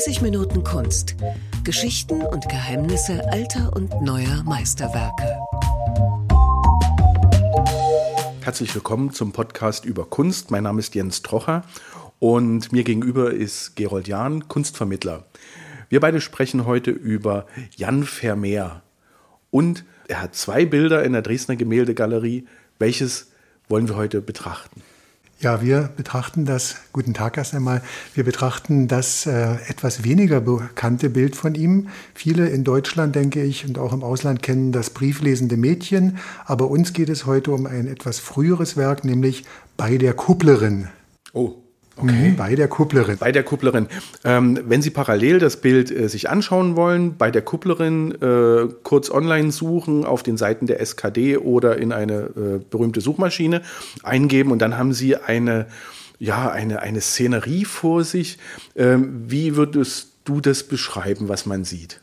30 Minuten Kunst. Geschichten und Geheimnisse alter und neuer Meisterwerke. Herzlich willkommen zum Podcast über Kunst. Mein Name ist Jens Trocher und mir gegenüber ist Gerold Jahn, Kunstvermittler. Wir beide sprechen heute über Jan Vermeer. Und er hat zwei Bilder in der Dresdner Gemäldegalerie. Welches wollen wir heute betrachten? Ja, wir betrachten das, guten Tag erst einmal, wir betrachten das äh, etwas weniger bekannte Bild von ihm. Viele in Deutschland, denke ich, und auch im Ausland kennen das brieflesende Mädchen, aber uns geht es heute um ein etwas früheres Werk, nämlich Bei der Kupplerin. Oh, Okay. Mhm, bei der Kupplerin. Bei der Kupplerin. Ähm, wenn Sie parallel das Bild äh, sich anschauen wollen, bei der Kupplerin äh, kurz online suchen auf den Seiten der SKD oder in eine äh, berühmte Suchmaschine eingeben und dann haben Sie eine, ja, eine, eine Szenerie vor sich. Ähm, wie würdest du das beschreiben, was man sieht?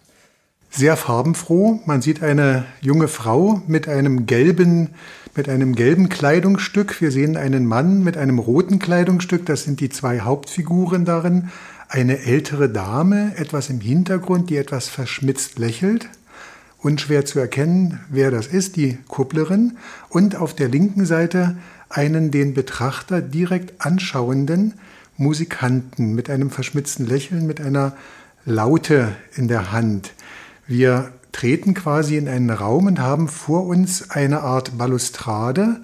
Sehr farbenfroh. Man sieht eine junge Frau mit einem gelben mit einem gelben Kleidungsstück. Wir sehen einen Mann mit einem roten Kleidungsstück. Das sind die zwei Hauptfiguren darin. Eine ältere Dame, etwas im Hintergrund, die etwas verschmitzt lächelt. Unschwer zu erkennen, wer das ist, die Kupplerin. Und auf der linken Seite einen den Betrachter direkt anschauenden Musikanten mit einem verschmitzten Lächeln, mit einer Laute in der Hand. Wir treten quasi in einen Raum und haben vor uns eine Art Balustrade.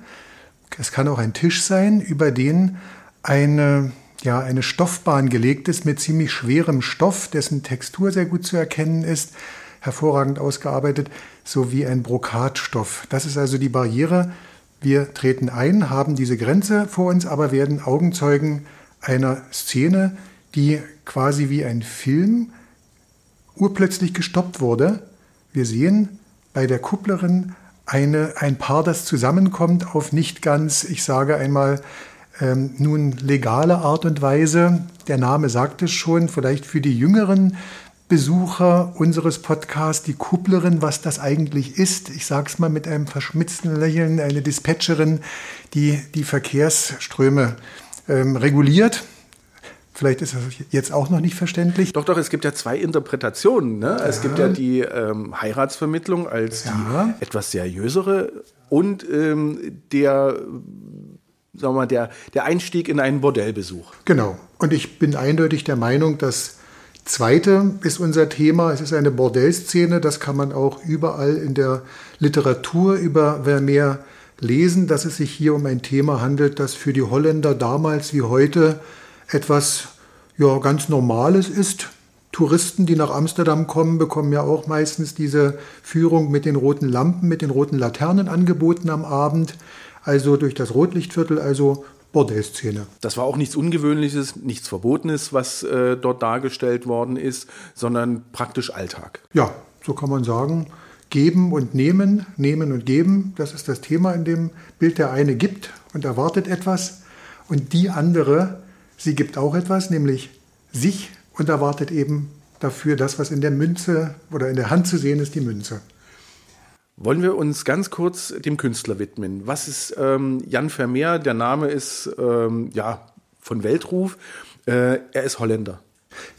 Es kann auch ein Tisch sein, über den eine, ja, eine Stoffbahn gelegt ist mit ziemlich schwerem Stoff, dessen Textur sehr gut zu erkennen ist, hervorragend ausgearbeitet, sowie ein Brokatstoff. Das ist also die Barriere. Wir treten ein, haben diese Grenze vor uns, aber werden Augenzeugen einer Szene, die quasi wie ein Film urplötzlich gestoppt wurde wir sehen bei der Kupplerin eine, ein Paar, das zusammenkommt auf nicht ganz, ich sage einmal, ähm, nun legale Art und Weise. Der Name sagt es schon, vielleicht für die jüngeren Besucher unseres Podcasts, die Kupplerin, was das eigentlich ist. Ich sage es mal mit einem verschmitzten Lächeln, eine Dispatcherin, die die Verkehrsströme ähm, reguliert. Vielleicht ist das jetzt auch noch nicht verständlich. Doch, doch, es gibt ja zwei Interpretationen. Ne? Ja. Es gibt ja die ähm, Heiratsvermittlung als ja. die etwas seriösere und ähm, der, sagen mal, der, der Einstieg in einen Bordellbesuch. Genau. Und ich bin eindeutig der Meinung, das Zweite ist unser Thema. Es ist eine Bordellszene. Das kann man auch überall in der Literatur über Vermeer lesen, dass es sich hier um ein Thema handelt, das für die Holländer damals wie heute etwas ja, ganz Normales ist. Touristen, die nach Amsterdam kommen, bekommen ja auch meistens diese Führung mit den roten Lampen, mit den roten Laternen angeboten am Abend. Also durch das Rotlichtviertel, also Bordellszene. Das war auch nichts Ungewöhnliches, nichts Verbotenes, was äh, dort dargestellt worden ist, sondern praktisch Alltag. Ja, so kann man sagen. Geben und nehmen, nehmen und geben, das ist das Thema in dem Bild. Der eine gibt und erwartet etwas und die andere Sie gibt auch etwas, nämlich sich und erwartet eben dafür das, was in der Münze oder in der Hand zu sehen ist, die Münze. Wollen wir uns ganz kurz dem Künstler widmen? Was ist ähm, Jan Vermeer? Der Name ist ähm, ja von Weltruf. Äh, er ist Holländer.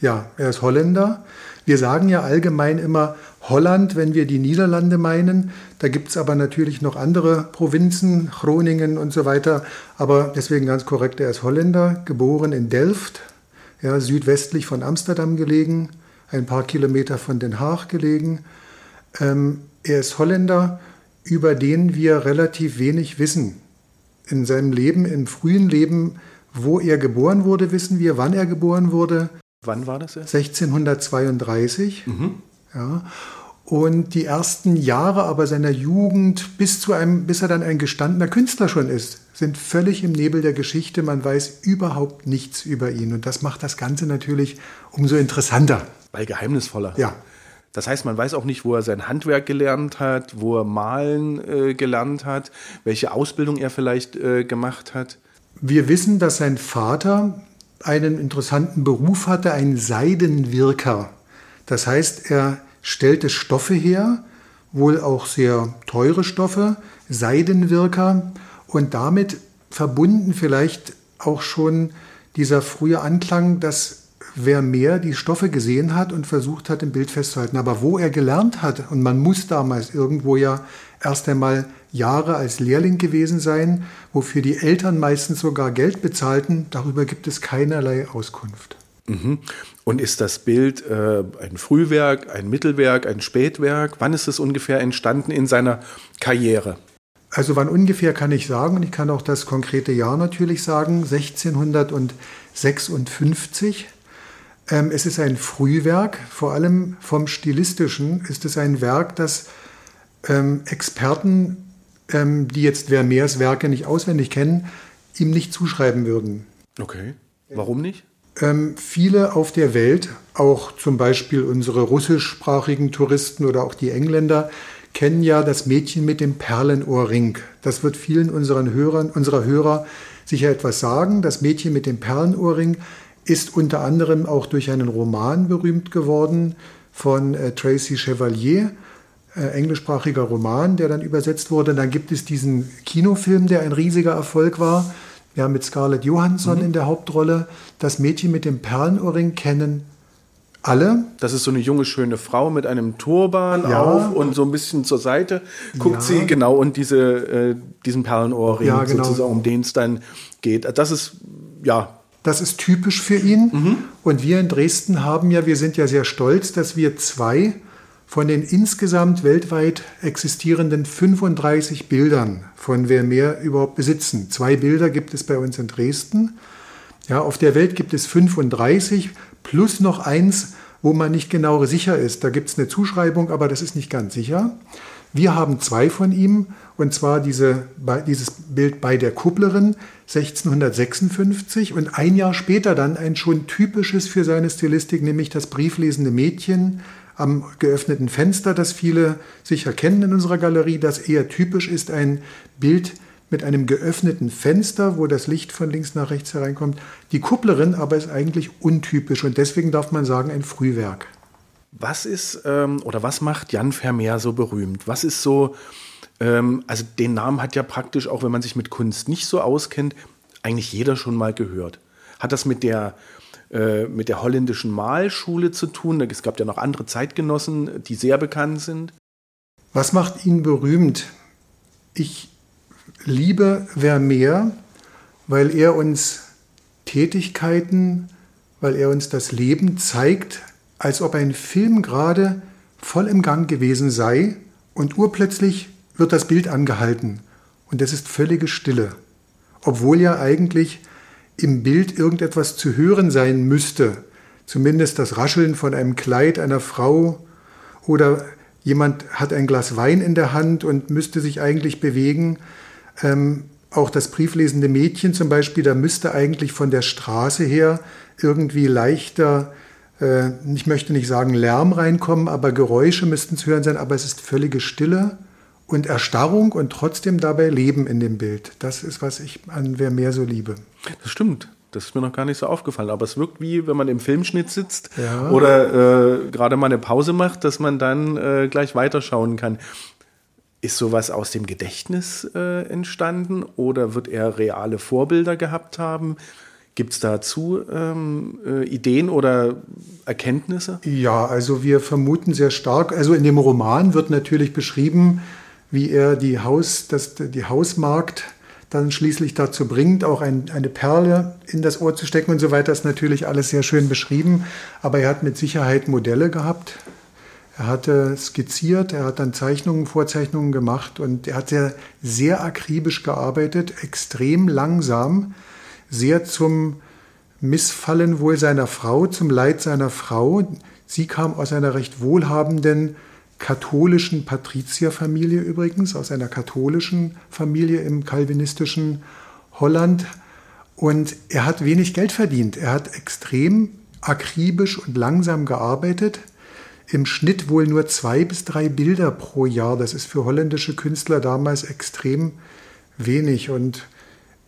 Ja, er ist Holländer. Wir sagen ja allgemein immer Holland, wenn wir die Niederlande meinen. Da gibt es aber natürlich noch andere Provinzen, Groningen und so weiter. Aber deswegen ganz korrekt, er ist Holländer, geboren in Delft, ja, südwestlich von Amsterdam gelegen, ein paar Kilometer von Den Haag gelegen. Ähm, er ist Holländer, über den wir relativ wenig wissen. In seinem Leben, im frühen Leben, wo er geboren wurde, wissen wir, wann er geboren wurde. Wann war das? Erst? 1632. Mhm. Ja. Und die ersten Jahre aber seiner Jugend, bis, zu einem, bis er dann ein gestandener Künstler schon ist, sind völlig im Nebel der Geschichte. Man weiß überhaupt nichts über ihn. Und das macht das Ganze natürlich umso interessanter. Weil geheimnisvoller. Ja. Das heißt, man weiß auch nicht, wo er sein Handwerk gelernt hat, wo er malen äh, gelernt hat, welche Ausbildung er vielleicht äh, gemacht hat. Wir wissen, dass sein Vater einen interessanten Beruf hatte, ein Seidenwirker. Das heißt, er stellte Stoffe her, wohl auch sehr teure Stoffe, Seidenwirker und damit verbunden vielleicht auch schon dieser frühe Anklang, dass Vermeer die Stoffe gesehen hat und versucht hat, im Bild festzuhalten. Aber wo er gelernt hat, und man muss damals irgendwo ja erst einmal Jahre als Lehrling gewesen sein, wofür die Eltern meistens sogar Geld bezahlten, darüber gibt es keinerlei Auskunft. Mhm. Und ist das Bild äh, ein Frühwerk, ein Mittelwerk, ein Spätwerk? Wann ist es ungefähr entstanden in seiner Karriere? Also wann ungefähr kann ich sagen, und ich kann auch das konkrete Jahr natürlich sagen, 1656. Ähm, es ist ein Frühwerk, vor allem vom Stilistischen ist es ein Werk, das ähm, Experten, ähm, die jetzt Vermeers Werke nicht auswendig kennen, ihm nicht zuschreiben würden. Okay. Warum nicht? Ähm, viele auf der Welt, auch zum Beispiel unsere russischsprachigen Touristen oder auch die Engländer, kennen ja das Mädchen mit dem Perlenohrring. Das wird vielen unseren Hörern, unserer Hörer sicher etwas sagen. Das Mädchen mit dem Perlenohrring ist unter anderem auch durch einen Roman berühmt geworden von äh, Tracy Chevalier, äh, englischsprachiger Roman, der dann übersetzt wurde. Dann gibt es diesen Kinofilm, der ein riesiger Erfolg war. Ja, mit Scarlett Johansson mhm. in der Hauptrolle. Das Mädchen mit dem Perlenohrring kennen alle. Das ist so eine junge, schöne Frau mit einem Turban ja. auf und so ein bisschen zur Seite guckt ja. sie, genau, und diese, äh, diesen Perlenohrring ja, genau. sozusagen, um den es dann geht. Das ist, ja. Das ist typisch für ihn. Mhm. Und wir in Dresden haben ja, wir sind ja sehr stolz, dass wir zwei von den insgesamt weltweit existierenden 35 Bildern von Vermeer überhaupt besitzen. Zwei Bilder gibt es bei uns in Dresden. Ja, auf der Welt gibt es 35 plus noch eins, wo man nicht genau sicher ist. Da gibt es eine Zuschreibung, aber das ist nicht ganz sicher. Wir haben zwei von ihm, und zwar diese, dieses Bild bei der Kupplerin 1656 und ein Jahr später dann ein schon typisches für seine Stilistik, nämlich das brieflesende Mädchen am geöffneten Fenster, das viele sicher kennen in unserer Galerie, das eher typisch ist, ein Bild mit einem geöffneten Fenster, wo das Licht von links nach rechts hereinkommt. Die Kupplerin aber ist eigentlich untypisch und deswegen darf man sagen ein Frühwerk. Was ist ähm, oder was macht Jan Vermeer so berühmt? Was ist so, ähm, also den Namen hat ja praktisch, auch wenn man sich mit Kunst nicht so auskennt, eigentlich jeder schon mal gehört. Hat das mit der, äh, mit der holländischen Malschule zu tun? Es gab ja noch andere Zeitgenossen, die sehr bekannt sind. Was macht ihn berühmt? Ich liebe Vermeer, weil er uns Tätigkeiten, weil er uns das Leben zeigt, als ob ein Film gerade voll im Gang gewesen sei und urplötzlich wird das Bild angehalten und es ist völlige Stille, obwohl ja eigentlich im Bild irgendetwas zu hören sein müsste, zumindest das Rascheln von einem Kleid einer Frau oder jemand hat ein Glas Wein in der Hand und müsste sich eigentlich bewegen. Ähm, auch das brieflesende Mädchen zum Beispiel, da müsste eigentlich von der Straße her irgendwie leichter äh, ich möchte nicht sagen Lärm reinkommen, aber Geräusche müssten zu hören sein, aber es ist völlige Stille und Erstarrung und trotzdem dabei Leben in dem Bild. Das ist, was ich an Vermeer so liebe. Das stimmt. Das ist mir noch gar nicht so aufgefallen. Aber es wirkt wie, wenn man im Filmschnitt sitzt ja. oder äh, gerade mal eine Pause macht, dass man dann äh, gleich weiterschauen kann. Ist sowas aus dem Gedächtnis äh, entstanden oder wird er reale Vorbilder gehabt haben? Gibt es dazu ähm, äh, Ideen oder Erkenntnisse? Ja, also wir vermuten sehr stark, also in dem Roman wird natürlich beschrieben, wie er die, Haus, das, die Hausmarkt dann schließlich dazu bringt, auch ein, eine Perle in das Ohr zu stecken und so weiter. Ist natürlich alles sehr schön beschrieben, aber er hat mit Sicherheit Modelle gehabt. Er hatte skizziert, er hat dann Zeichnungen, Vorzeichnungen gemacht und er hat sehr, sehr akribisch gearbeitet, extrem langsam sehr zum Missfallen wohl seiner Frau, zum Leid seiner Frau. Sie kam aus einer recht wohlhabenden katholischen Patrizierfamilie übrigens, aus einer katholischen Familie im kalvinistischen Holland. Und er hat wenig Geld verdient. Er hat extrem akribisch und langsam gearbeitet. Im Schnitt wohl nur zwei bis drei Bilder pro Jahr. Das ist für holländische Künstler damals extrem wenig. Und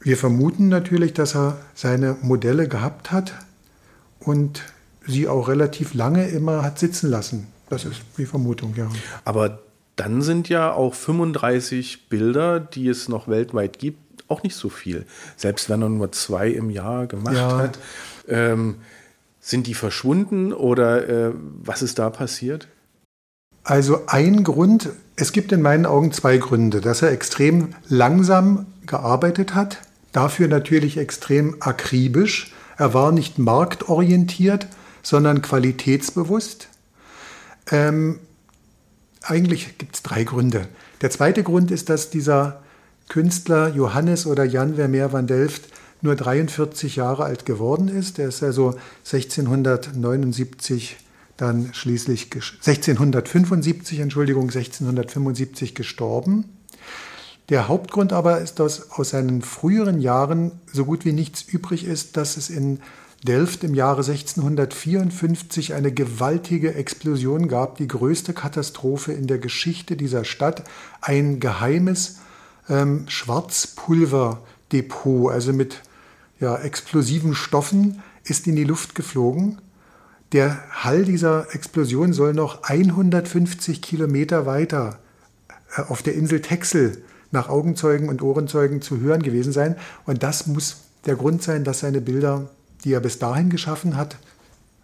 wir vermuten natürlich, dass er seine Modelle gehabt hat und sie auch relativ lange immer hat sitzen lassen. Das ist die Vermutung, ja. Aber dann sind ja auch 35 Bilder, die es noch weltweit gibt, auch nicht so viel. Selbst wenn er nur zwei im Jahr gemacht ja. hat. Ähm, Sind die verschwunden oder äh, was ist da passiert? Also ein Grund, es gibt in meinen Augen zwei Gründe, dass er extrem langsam gearbeitet hat, dafür natürlich extrem akribisch. Er war nicht marktorientiert, sondern qualitätsbewusst. Ähm, eigentlich gibt es drei Gründe. Der zweite Grund ist, dass dieser Künstler Johannes oder Jan Vermeer van Delft nur 43 Jahre alt geworden ist. Er ist also 1679 dann schließlich 1675, Entschuldigung, 1675 gestorben. Der Hauptgrund aber ist, dass aus seinen früheren Jahren so gut wie nichts übrig ist, dass es in Delft im Jahre 1654 eine gewaltige Explosion gab, die größte Katastrophe in der Geschichte dieser Stadt, ein geheimes ähm, Schwarzpulverdepot, also mit ja, explosiven Stoffen, ist in die Luft geflogen. Der Hall dieser Explosion soll noch 150 Kilometer weiter äh, auf der Insel Texel nach Augenzeugen und Ohrenzeugen zu hören gewesen sein. Und das muss der Grund sein, dass seine Bilder die er bis dahin geschaffen hat,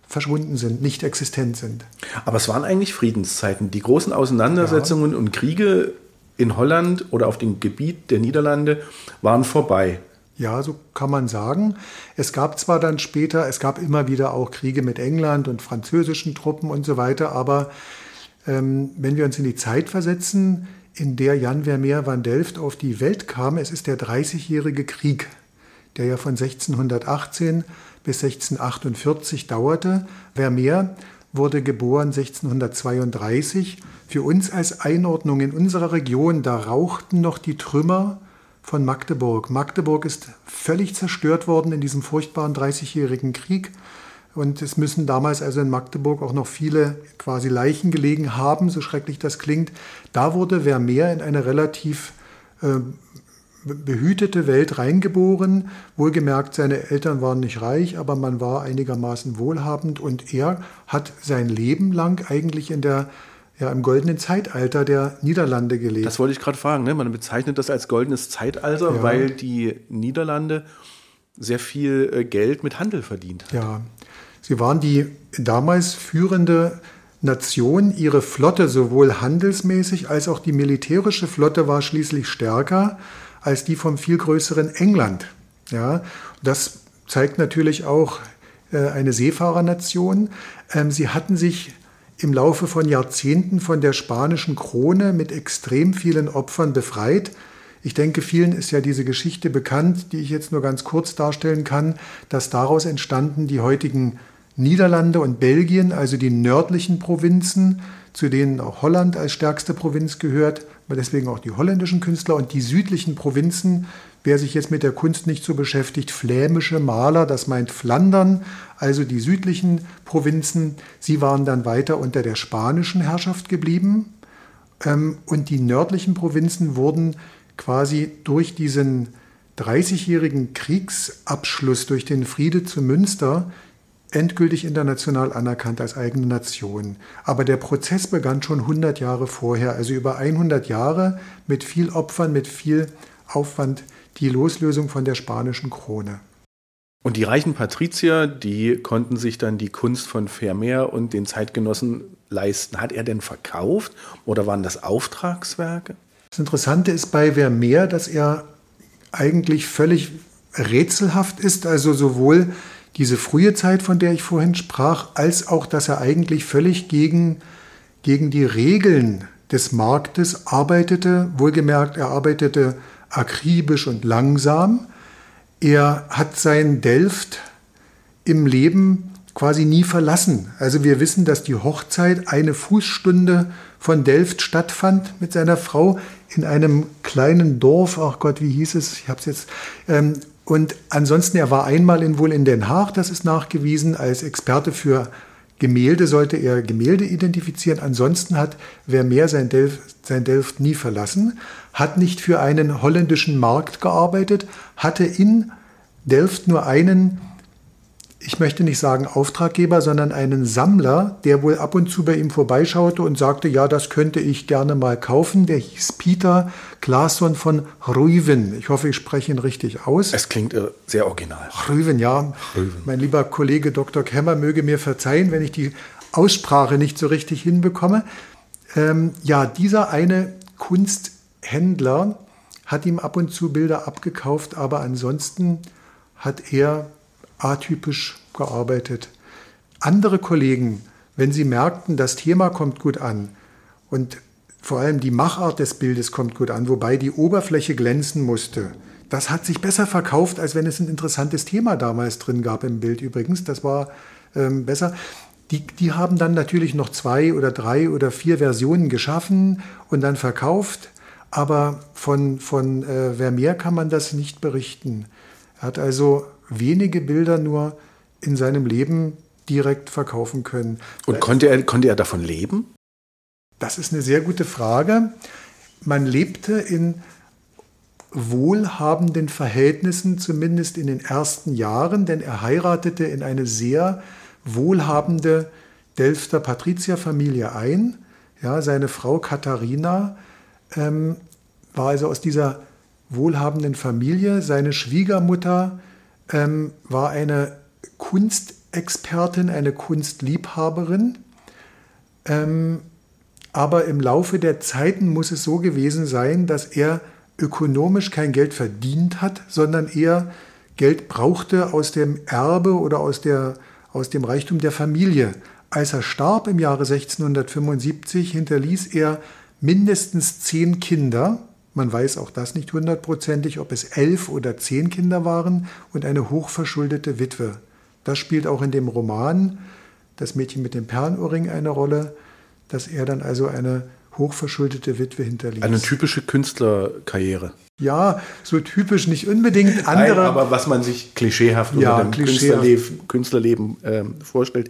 verschwunden sind, nicht existent sind. Aber es waren eigentlich Friedenszeiten. Die großen Auseinandersetzungen ja. und Kriege in Holland oder auf dem Gebiet der Niederlande waren vorbei. Ja, so kann man sagen. Es gab zwar dann später, es gab immer wieder auch Kriege mit England und französischen Truppen und so weiter, aber ähm, wenn wir uns in die Zeit versetzen, in der Jan Vermeer van Delft auf die Welt kam, es ist der Dreißigjährige Krieg der ja von 1618 bis 1648 dauerte. Vermeer wurde geboren 1632. Für uns als Einordnung in unserer Region, da rauchten noch die Trümmer von Magdeburg. Magdeburg ist völlig zerstört worden in diesem furchtbaren Dreißigjährigen Krieg. Und es müssen damals also in Magdeburg auch noch viele quasi Leichen gelegen haben, so schrecklich das klingt. Da wurde Vermeer in eine relativ äh, behütete Welt reingeboren. Wohlgemerkt, seine Eltern waren nicht reich, aber man war einigermaßen wohlhabend und er hat sein Leben lang eigentlich in der ja, im goldenen Zeitalter der Niederlande gelebt. Das wollte ich gerade fragen. Ne? Man bezeichnet das als goldenes Zeitalter, ja. weil die Niederlande sehr viel äh, Geld mit Handel verdient hat. Ja, sie waren die damals führende Nation. Ihre Flotte, sowohl handelsmäßig als auch die militärische Flotte, war schließlich stärker als die vom viel größeren England. Ja, das zeigt natürlich auch äh, eine Seefahrernation. Ähm, sie hatten sich im Laufe von Jahrzehnten von der spanischen Krone mit extrem vielen Opfern befreit. Ich denke, vielen ist ja diese Geschichte bekannt, die ich jetzt nur ganz kurz darstellen kann, dass daraus entstanden die heutigen Niederlande und Belgien, also die nördlichen Provinzen, zu denen auch Holland als stärkste Provinz gehört, deswegen auch die holländischen Künstler und die südlichen Provinzen, wer sich jetzt mit der Kunst nicht so beschäftigt, flämische Maler, das meint Flandern, also die südlichen Provinzen, sie waren dann weiter unter der spanischen Herrschaft geblieben. Ähm, und die nördlichen Provinzen wurden quasi durch diesen 30-jährigen Kriegsabschluss, durch den Friede zu Münster, endgültig international anerkannt als eigene Nation. Aber der Prozess begann schon 100 Jahre vorher, also über 100 Jahre mit viel Opfern, mit viel Aufwand, die Loslösung von der spanischen Krone. Und die reichen Patrizier, die konnten sich dann die Kunst von Vermeer und den Zeitgenossen leisten. Hat er denn verkauft oder waren das Auftragswerke? Das Interessante ist bei Vermeer, dass er eigentlich völlig rätselhaft ist, also sowohl diese frühe Zeit, von der ich vorhin sprach, als auch, dass er eigentlich völlig gegen, gegen die Regeln des Marktes arbeitete. Wohlgemerkt, er arbeitete akribisch und langsam. Er hat sein Delft im Leben quasi nie verlassen. Also wir wissen, dass die Hochzeit eine Fußstunde von Delft stattfand mit seiner Frau in einem kleinen Dorf, ach Gott, wie hieß es? Ich habe es jetzt. Ähm, und ansonsten, er war einmal in, wohl in Den Haag, das ist nachgewiesen, als Experte für Gemälde sollte er Gemälde identifizieren. Ansonsten hat Vermeer sein Delft, sein Delft nie verlassen, hat nicht für einen holländischen Markt gearbeitet, hatte in Delft nur einen ich möchte nicht sagen Auftraggeber, sondern einen Sammler, der wohl ab und zu bei ihm vorbeischaute und sagte, ja, das könnte ich gerne mal kaufen. Der hieß Peter Claesson von Rüven. Ich hoffe, ich spreche ihn richtig aus. Es klingt äh, sehr original. Rüven, ja. Rüven. Mein lieber Kollege Dr. Kemmer möge mir verzeihen, wenn ich die Aussprache nicht so richtig hinbekomme. Ähm, ja, dieser eine Kunsthändler hat ihm ab und zu Bilder abgekauft, aber ansonsten hat er atypisch gearbeitet. Andere Kollegen, wenn sie merkten, das Thema kommt gut an und vor allem die Machart des Bildes kommt gut an, wobei die Oberfläche glänzen musste. Das hat sich besser verkauft, als wenn es ein interessantes Thema damals drin gab im Bild übrigens. Das war ähm, besser. Die, die haben dann natürlich noch zwei oder drei oder vier Versionen geschaffen und dann verkauft. Aber von, von äh, Vermeer kann man das nicht berichten. Er hat also wenige Bilder nur in seinem Leben direkt verkaufen können. Und konnte er, konnte er davon leben? Das ist eine sehr gute Frage. Man lebte in wohlhabenden Verhältnissen, zumindest in den ersten Jahren, denn er heiratete in eine sehr wohlhabende Delfter Patrizierfamilie ein. Ja, seine Frau Katharina ähm, war also aus dieser wohlhabenden Familie. Seine Schwiegermutter ähm, war eine Kunstexpertin, eine Kunstliebhaberin. Ähm, aber im Laufe der Zeiten muss es so gewesen sein, dass er ökonomisch kein Geld verdient hat, sondern eher Geld brauchte aus dem Erbe oder aus, der, aus dem Reichtum der Familie. Als er starb im Jahre 1675, hinterließ er mindestens zehn Kinder man weiß auch das nicht hundertprozentig, ob es elf oder zehn Kinder waren und eine hochverschuldete Witwe. Das spielt auch in dem Roman Das Mädchen mit dem Perlenohrring eine Rolle, dass er dann also eine hochverschuldete Witwe hinterließ. Eine typische Künstlerkarriere. Ja, so typisch nicht unbedingt. Andere, Nein, aber was man sich klischeehaft ja, unter dem klischeehaft. Künstlerleben, Künstlerleben äh, vorstellt.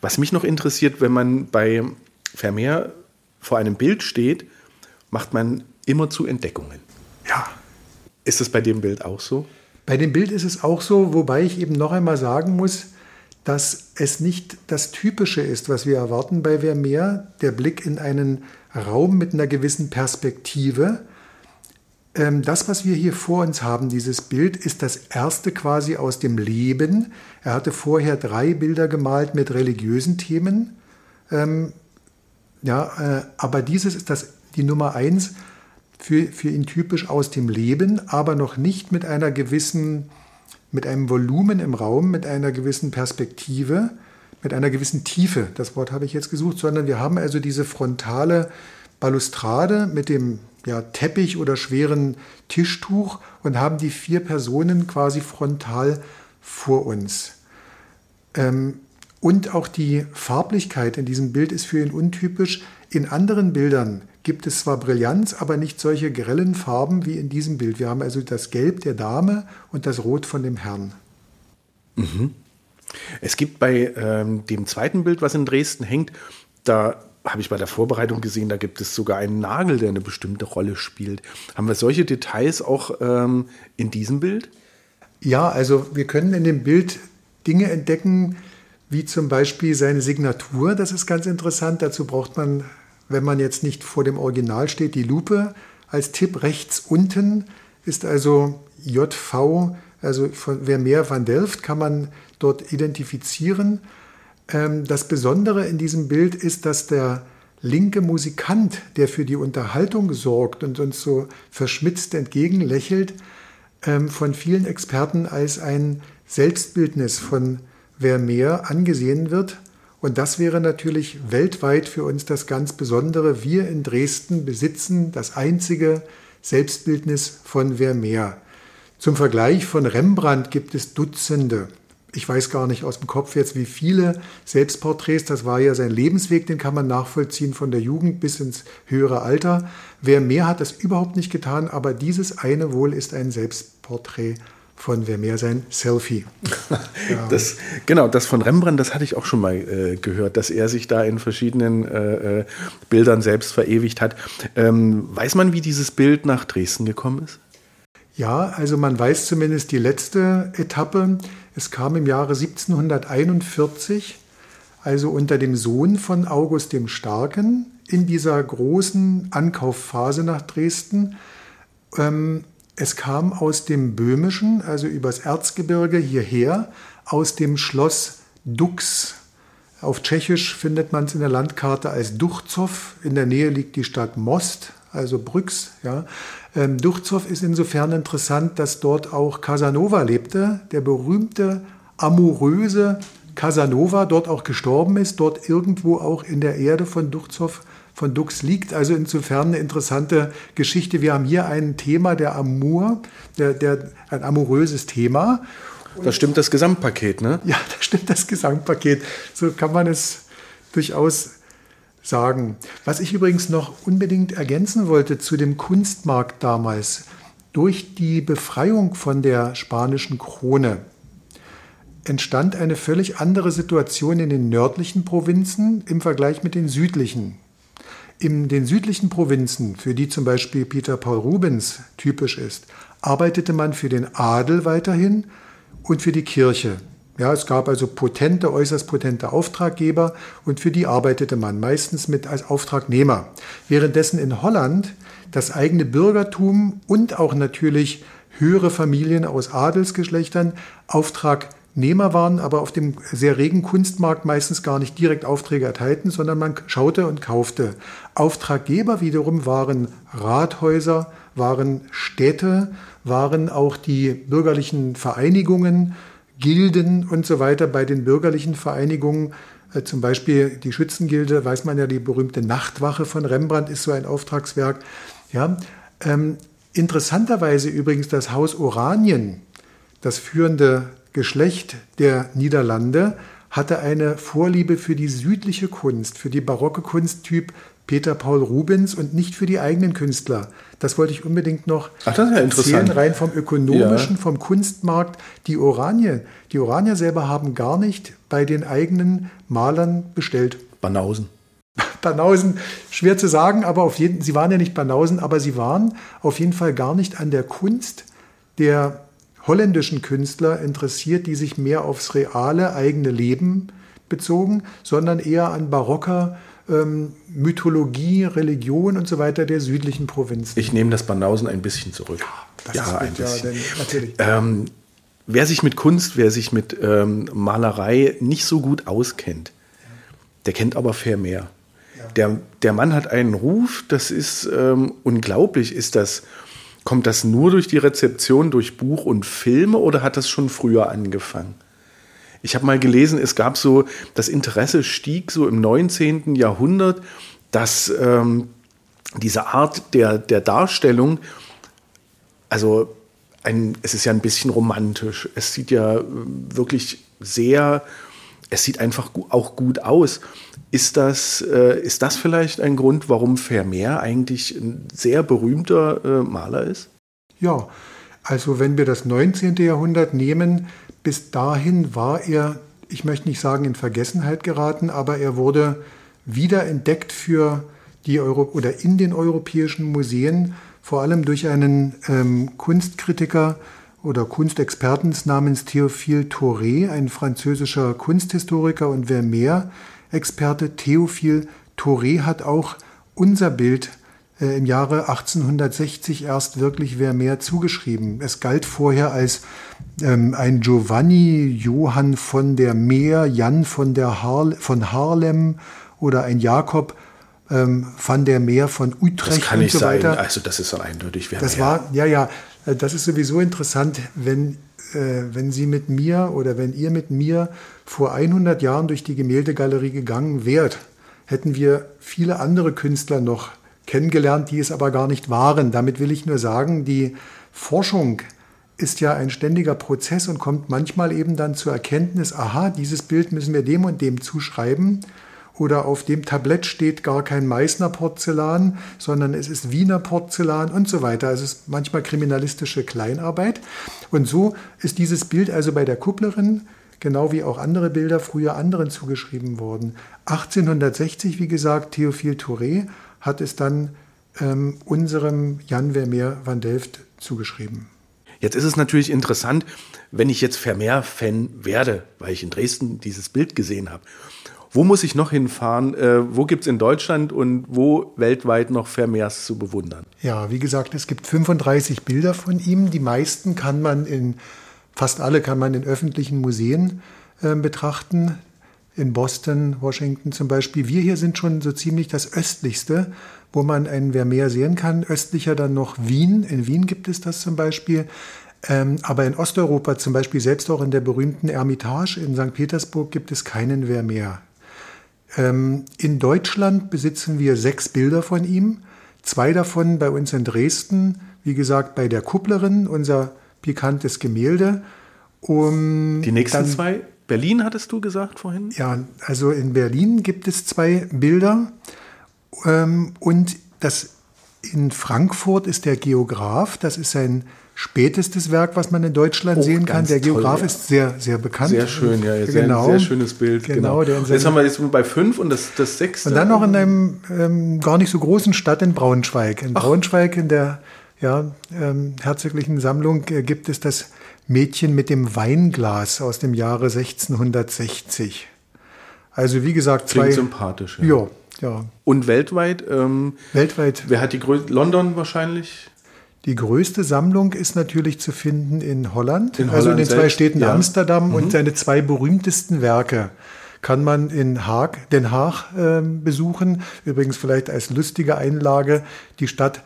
Was mich noch interessiert, wenn man bei Vermeer vor einem Bild steht, macht man immer zu Entdeckungen. Ja. Ist das bei dem Bild auch so? Bei dem Bild ist es auch so, wobei ich eben noch einmal sagen muss, dass es nicht das Typische ist, was wir erwarten bei Vermeer, der Blick in einen Raum mit einer gewissen Perspektive. Ähm, das, was wir hier vor uns haben, dieses Bild, ist das erste quasi aus dem Leben. Er hatte vorher drei Bilder gemalt mit religiösen Themen. Ähm, ja, äh, aber dieses ist das, die Nummer eins für, für ihn typisch aus dem Leben, aber noch nicht mit einer gewissen, mit einem Volumen im Raum, mit einer gewissen Perspektive, mit einer gewissen Tiefe. Das Wort habe ich jetzt gesucht, sondern wir haben also diese frontale Balustrade mit dem ja, Teppich oder schweren Tischtuch und haben die vier Personen quasi frontal vor uns. Ähm, und auch die Farblichkeit in diesem Bild ist für ihn untypisch. In anderen Bildern gibt es zwar Brillanz, aber nicht solche grellen Farben wie in diesem Bild. Wir haben also das Gelb der Dame und das Rot von dem Herrn. Mhm. Es gibt bei ähm, dem zweiten Bild, was in Dresden hängt, da habe ich bei der Vorbereitung gesehen, da gibt es sogar einen Nagel, der eine bestimmte Rolle spielt. Haben wir solche Details auch ähm, in diesem Bild? Ja, also wir können in dem Bild Dinge entdecken, wie zum Beispiel seine Signatur. Das ist ganz interessant. Dazu braucht man, wenn man jetzt nicht vor dem Original steht, die Lupe. Als Tipp rechts unten ist also JV, also von Vermeer van Delft, kann man dort identifizieren. Ähm, das Besondere in diesem Bild ist, dass der linke Musikant, der für die Unterhaltung sorgt und uns so verschmitzt entgegenlächelt, ähm, von vielen Experten als ein Selbstbildnis von Vermeer angesehen wird. Und das wäre natürlich weltweit für uns das ganz Besondere. Wir in Dresden besitzen das einzige Selbstbildnis von Vermeer. Zum Vergleich von Rembrandt gibt es Dutzende. Ich weiß gar nicht aus dem Kopf jetzt, wie viele Selbstporträts. Das war ja sein Lebensweg, den kann man nachvollziehen von der Jugend bis ins höhere Alter. Vermeer hat das überhaupt nicht getan, aber dieses eine wohl ist ein Selbstporträt von Vermeer sein Selfie. Ja. Das, genau, das von Rembrandt, das hatte ich auch schon mal äh, gehört, dass er sich da in verschiedenen äh, äh, Bildern selbst verewigt hat. Ähm, weiß man, wie dieses Bild nach Dresden gekommen ist? Ja, also man weiß zumindest die letzte Etappe. Es kam im Jahre 1741, also unter dem Sohn von August dem Starken, in dieser großen Ankaufphase nach Dresden. Ähm, es kam aus dem Böhmischen, also übers Erzgebirge hierher, aus dem Schloss Dux. Auf Tschechisch findet man es in der Landkarte als Duchzow. In der Nähe liegt die Stadt Most, also Brüx. Ja. Ähm, Duchzow ist insofern interessant, dass dort auch Casanova lebte, der berühmte, amoröse Casanova, dort auch gestorben ist, dort irgendwo auch in der Erde von Duchzow von Dux liegt. Also insofern eine interessante Geschichte. Wir haben hier ein Thema der Amour, der, der, ein amoröses Thema. Da stimmt das Gesamtpaket, ne? Ja, da stimmt das Gesamtpaket. So kann man es durchaus sagen. Was ich übrigens noch unbedingt ergänzen wollte zu dem Kunstmarkt damals. Durch die Befreiung von der spanischen Krone entstand eine völlig andere Situation in den nördlichen Provinzen im Vergleich mit den südlichen. In den südlichen Provinzen, für die zum Beispiel Peter Paul Rubens typisch ist, arbeitete man für den Adel weiterhin und für die Kirche. Ja, es gab also potente, äußerst potente Auftraggeber und für die arbeitete man meistens mit als Auftragnehmer. Währenddessen in Holland das eigene Bürgertum und auch natürlich höhere Familien aus Adelsgeschlechtern Auftragnehmer waren, aber auf dem sehr regen Kunstmarkt meistens gar nicht direkt Aufträge erteilten, sondern man schaute und kaufte. Auftraggeber wiederum waren Rathäuser, waren Städte, waren auch die bürgerlichen Vereinigungen, Gilden und so weiter. Bei den bürgerlichen Vereinigungen, äh, zum Beispiel die Schützengilde, weiß man ja, die berühmte Nachtwache von Rembrandt ist so ein Auftragswerk. Ja, ähm, interessanterweise übrigens das Haus Oranien, das führende Geschlecht der Niederlande, hatte eine Vorliebe für die südliche Kunst, für die barocke Kunsttyp Peter Paul Rubens und nicht für die eigenen Künstler. Das wollte ich unbedingt noch Ach, ja erzählen, rein vom ökonomischen, ja. vom Kunstmarkt. Die Oranje, die Oranier selber haben gar nicht bei den eigenen Malern bestellt. Banausen. Banausen, schwer zu sagen, aber auf jeden, sie waren ja nicht Banausen, aber sie waren auf jeden Fall gar nicht an der Kunst der holländischen Künstler interessiert, die sich mehr aufs reale eigene Leben bezogen, sondern eher an barocker ähm, Mythologie, Religion und so weiter der südlichen Provinzen. Ich nehme das Banausen ein bisschen zurück. Ja, ja ein bisschen. Natürlich. Ähm, wer sich mit Kunst, wer sich mit ähm, Malerei nicht so gut auskennt, der kennt aber Vermeer. Ja. Der, der Mann hat einen Ruf, das ist ähm, unglaublich. Ist das, kommt das nur durch die Rezeption, durch Buch und Filme oder hat das schon früher angefangen? Ich habe mal gelesen, es gab so, das Interesse stieg so im 19. Jahrhundert, dass ähm, diese Art der, der Darstellung, also ein, es ist ja ein bisschen romantisch. Es sieht ja wirklich sehr, es sieht einfach auch gut aus. Ist das, äh, ist das vielleicht ein Grund, warum Vermeer eigentlich ein sehr berühmter äh, Maler ist? Ja, also wenn wir das 19. Jahrhundert nehmen, bis dahin war er, ich möchte nicht sagen in Vergessenheit geraten, aber er wurde wiederentdeckt für die Euro oder in den europäischen Museen, vor allem durch einen ähm, Kunstkritiker oder Kunstexperten namens Théophile Touré, ein französischer Kunsthistoriker und Vermeer-Experte. Théophile Touré hat auch unser Bild äh, im Jahre 1860 erst wirklich Vermeer zugeschrieben. Es galt vorher als ähm, ein Giovanni Johann von der Meer, Jan von, der Har von Harlem oder ein Jakob ähm, van der Meer von Utrecht. Das kann nicht so sein. Also das ist so eindeutig Vermeer. Das war, ja, ja, das ist sowieso interessant, wenn, äh, wenn Sie mit mir oder wenn ihr mit mir vor 100 Jahren durch die Gemäldegalerie gegangen wärt, hätten wir viele andere Künstler noch kennengelernt, die es aber gar nicht waren. Damit will ich nur sagen, die Forschung ist ja ein ständiger Prozess und kommt manchmal eben dann zur Erkenntnis, aha, dieses Bild müssen wir dem und dem zuschreiben. Oder auf dem Tablett steht gar kein Meißner Porzellan, sondern es ist Wiener Porzellan und so weiter. Es ist manchmal kriminalistische Kleinarbeit. Und so ist dieses Bild also bei der Kupplerin, genau wie auch andere Bilder, früher anderen zugeschrieben worden. 1860, wie gesagt, Theophile Touré hat es dann ähm, unserem Jan Vermeer van Delft zugeschrieben. Jetzt ist es natürlich interessant, wenn ich jetzt Vermeer-Fan werde, weil ich in Dresden dieses Bild gesehen habe. Wo muss ich noch hinfahren? Äh, wo gibt es in Deutschland und wo weltweit noch Vermeers zu bewundern? Ja, wie gesagt, es gibt 35 Bilder von ihm. Die meisten kann man in, fast alle kann man in öffentlichen Museen äh, betrachten. In Boston, Washington zum Beispiel. Wir hier sind schon so ziemlich das östlichste, wo man einen Vermeer sehen kann. Östlicher dann noch Wien. In Wien gibt es das zum Beispiel. Ähm, aber in Osteuropa, zum Beispiel selbst auch in der berühmten Ermitage in St. Petersburg, gibt es keinen Vermeer. Ähm, in Deutschland besitzen wir sechs Bilder von ihm. Zwei davon bei uns in Dresden, wie gesagt, bei der Kupplerin, unser pikantes Gemälde. Um Die nächsten dann, zwei? Berlin hattest du gesagt vorhin? Ja, also in Berlin gibt es zwei Bilder. Ähm, und das in Frankfurt ist der Geograf, das ist ein spätestes Werk, was man in Deutschland oh, sehen kann. Der Geograf toll, ist sehr, sehr bekannt. Sehr schön, ja. Sehr, genau. sehr schönes Bild. Genau. genau. Jetzt haben wir jetzt bei fünf und das, das sechste. Und dann noch in einem ähm, gar nicht so großen Stadt in Braunschweig. In Ach. Braunschweig in der ja, ähm, herzoglichen Sammlung äh, gibt es das Mädchen mit dem Weinglas aus dem Jahre 1660. Also wie gesagt, zwei. Klingt sympathisch. Ja. ja. Ja. Und weltweit? Ähm, weltweit. Wer hat die größte? London wahrscheinlich? Die größte Sammlung ist natürlich zu finden in Holland, in also in den selbst, zwei Städten ja. Amsterdam mhm. und seine zwei berühmtesten Werke kann man in Haag, Den Haag äh, besuchen. Übrigens vielleicht als lustige Einlage, die Stadt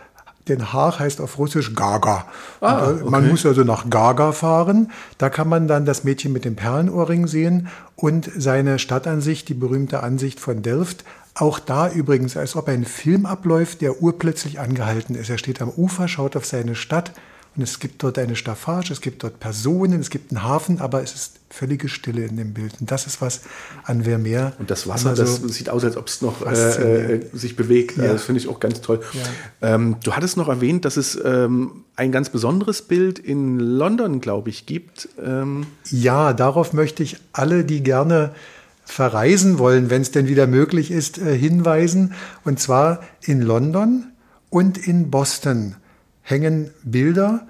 Den Haag heißt auf Russisch Gaga. Ah, okay. Man muss also nach Gaga fahren. Da kann man dann das Mädchen mit dem Perlenohrring sehen und seine Stadtansicht, die berühmte Ansicht von Delft, auch da übrigens, als ob ein Film abläuft, der urplötzlich angehalten ist. Er steht am Ufer, schaut auf seine Stadt und es gibt dort eine Staffage, es gibt dort Personen, es gibt einen Hafen, aber es ist völlige Stille in dem Bild. Und das ist was an Vermeer. Und das Wasser, so das sieht aus, als ob es noch äh, äh, sich bewegt. Ja. Also das finde ich auch ganz toll. Ja. Ähm, du hattest noch erwähnt, dass es ähm, ein ganz besonderes Bild in London, glaube ich, gibt. Ähm ja, darauf möchte ich alle, die gerne verreisen wollen, wenn es denn wieder möglich ist, äh, hinweisen. Und zwar in London und in Boston hängen Bilder,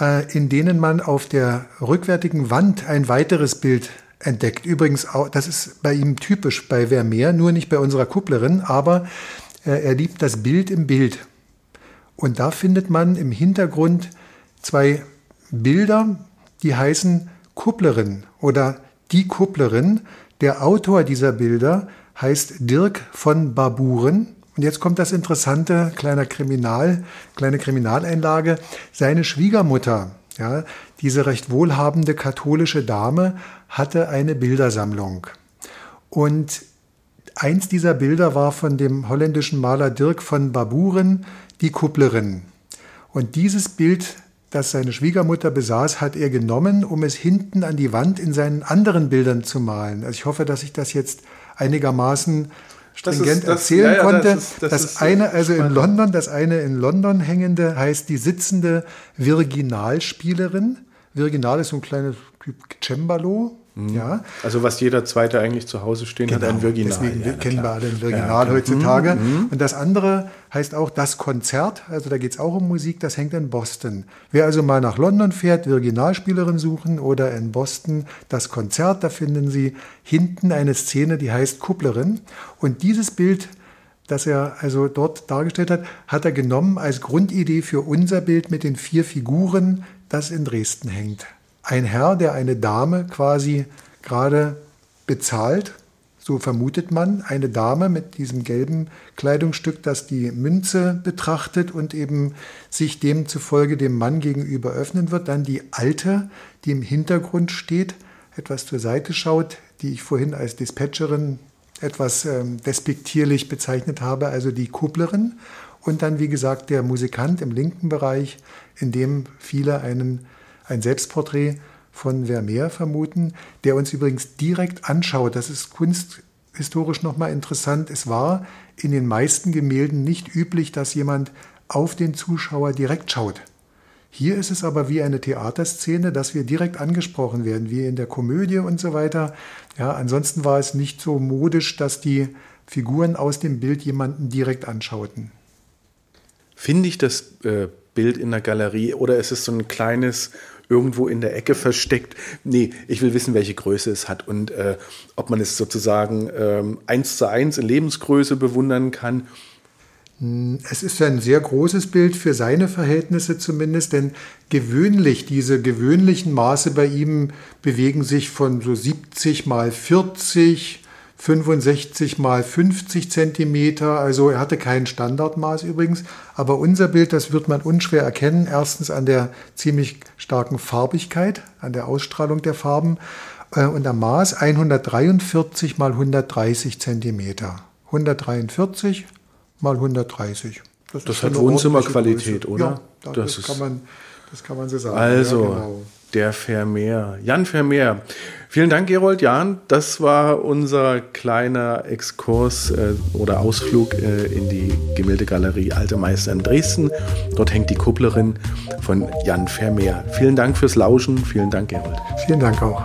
äh, in denen man auf der rückwärtigen Wand ein weiteres Bild entdeckt. Übrigens, das ist bei ihm typisch bei Vermeer, nur nicht bei unserer Kupplerin, aber äh, er liebt das Bild im Bild. Und da findet man im Hintergrund zwei Bilder, die heißen Kupplerin oder die Kupplerin. Der Autor dieser Bilder heißt Dirk von Baburen. Und jetzt kommt das interessante kleine Kriminal, kleine Kriminaleinlage. Seine Schwiegermutter, ja, diese recht wohlhabende katholische Dame, hatte eine Bildersammlung. Und eins dieser Bilder war von dem holländischen Maler Dirk von Baburen, die Kupplerin. Und dieses Bild das seine Schwiegermutter besaß, hat er genommen, um es hinten an die Wand in seinen anderen Bildern zu malen. Also ich hoffe, dass ich das jetzt einigermaßen stringent das, erzählen ja, ja, konnte. Das, ist, das, das eine, also in London, das eine in London hängende heißt die sitzende Virginalspielerin. Virginal ist so ein kleines Cembalo, Mhm. Ja. Also was jeder Zweite eigentlich zu Hause stehen genau. hat, ein Virginal. Deswegen ja, kennen wir alle ein Virginal ja, heutzutage. Mhm, mhm. Und das andere heißt auch das Konzert, also da geht es auch um Musik, das hängt in Boston. Wer also mal nach London fährt, Virginalspielerin suchen oder in Boston das Konzert, da finden Sie hinten eine Szene, die heißt Kupplerin. Und dieses Bild das er also dort dargestellt hat, hat er genommen als Grundidee für unser Bild mit den vier Figuren, das in Dresden hängt ein Herr, der eine Dame quasi gerade bezahlt, so vermutet man, eine Dame mit diesem gelben Kleidungsstück, das die Münze betrachtet und eben sich demzufolge dem Mann gegenüber öffnen wird. Dann die Alte, die im Hintergrund steht, etwas zur Seite schaut, die ich vorhin als Dispatcherin etwas ähm, despektierlich bezeichnet habe, also die Kupplerin. Und dann, wie gesagt, der Musikant im linken Bereich, in dem viele einen ein Selbstporträt von Vermeer vermuten, der uns übrigens direkt anschaut. Das ist kunsthistorisch nochmal interessant. Es war in den meisten Gemälden nicht üblich, dass jemand auf den Zuschauer direkt schaut. Hier ist es aber wie eine Theaterszene, dass wir direkt angesprochen werden, wie in der Komödie und so weiter. Ja, ansonsten war es nicht so modisch, dass die Figuren aus dem Bild jemanden direkt anschauten. Finde ich das äh, Bild in der Galerie oder ist es so ein kleines irgendwo in der Ecke versteckt. Nee, ich will wissen, welche Größe es hat und äh, ob man es sozusagen ähm, eins zu eins in Lebensgröße bewundern kann. Es ist ein sehr großes Bild für seine Verhältnisse zumindest, denn gewöhnlich, diese gewöhnlichen Maße bei ihm bewegen sich von so 70 mal 40, 65 mal 50 Zentimeter. Also er hatte kein Standardmaß übrigens. Aber unser Bild, das wird man unschwer erkennen. Erstens an der ziemlich starken Farbigkeit, an der Ausstrahlung der Farben. Äh, und am Maß 143 mal 130 Zentimeter. 143 mal 130. Das, das hat Wohnzimmerqualität, oder? Ja, das, das kann man, das kann man so sagen. Also, ja, genau. der Vermeer, Jan Vermeer. Vielen Dank, Gerold Jan. Das war unser kleiner Exkurs äh, oder Ausflug äh, in die Gemäldegalerie Alte Meister in Dresden. Dort hängt die Kupplerin von Jan Vermeer. Vielen Dank fürs Lauschen. Vielen Dank, Gerold. Vielen Dank auch.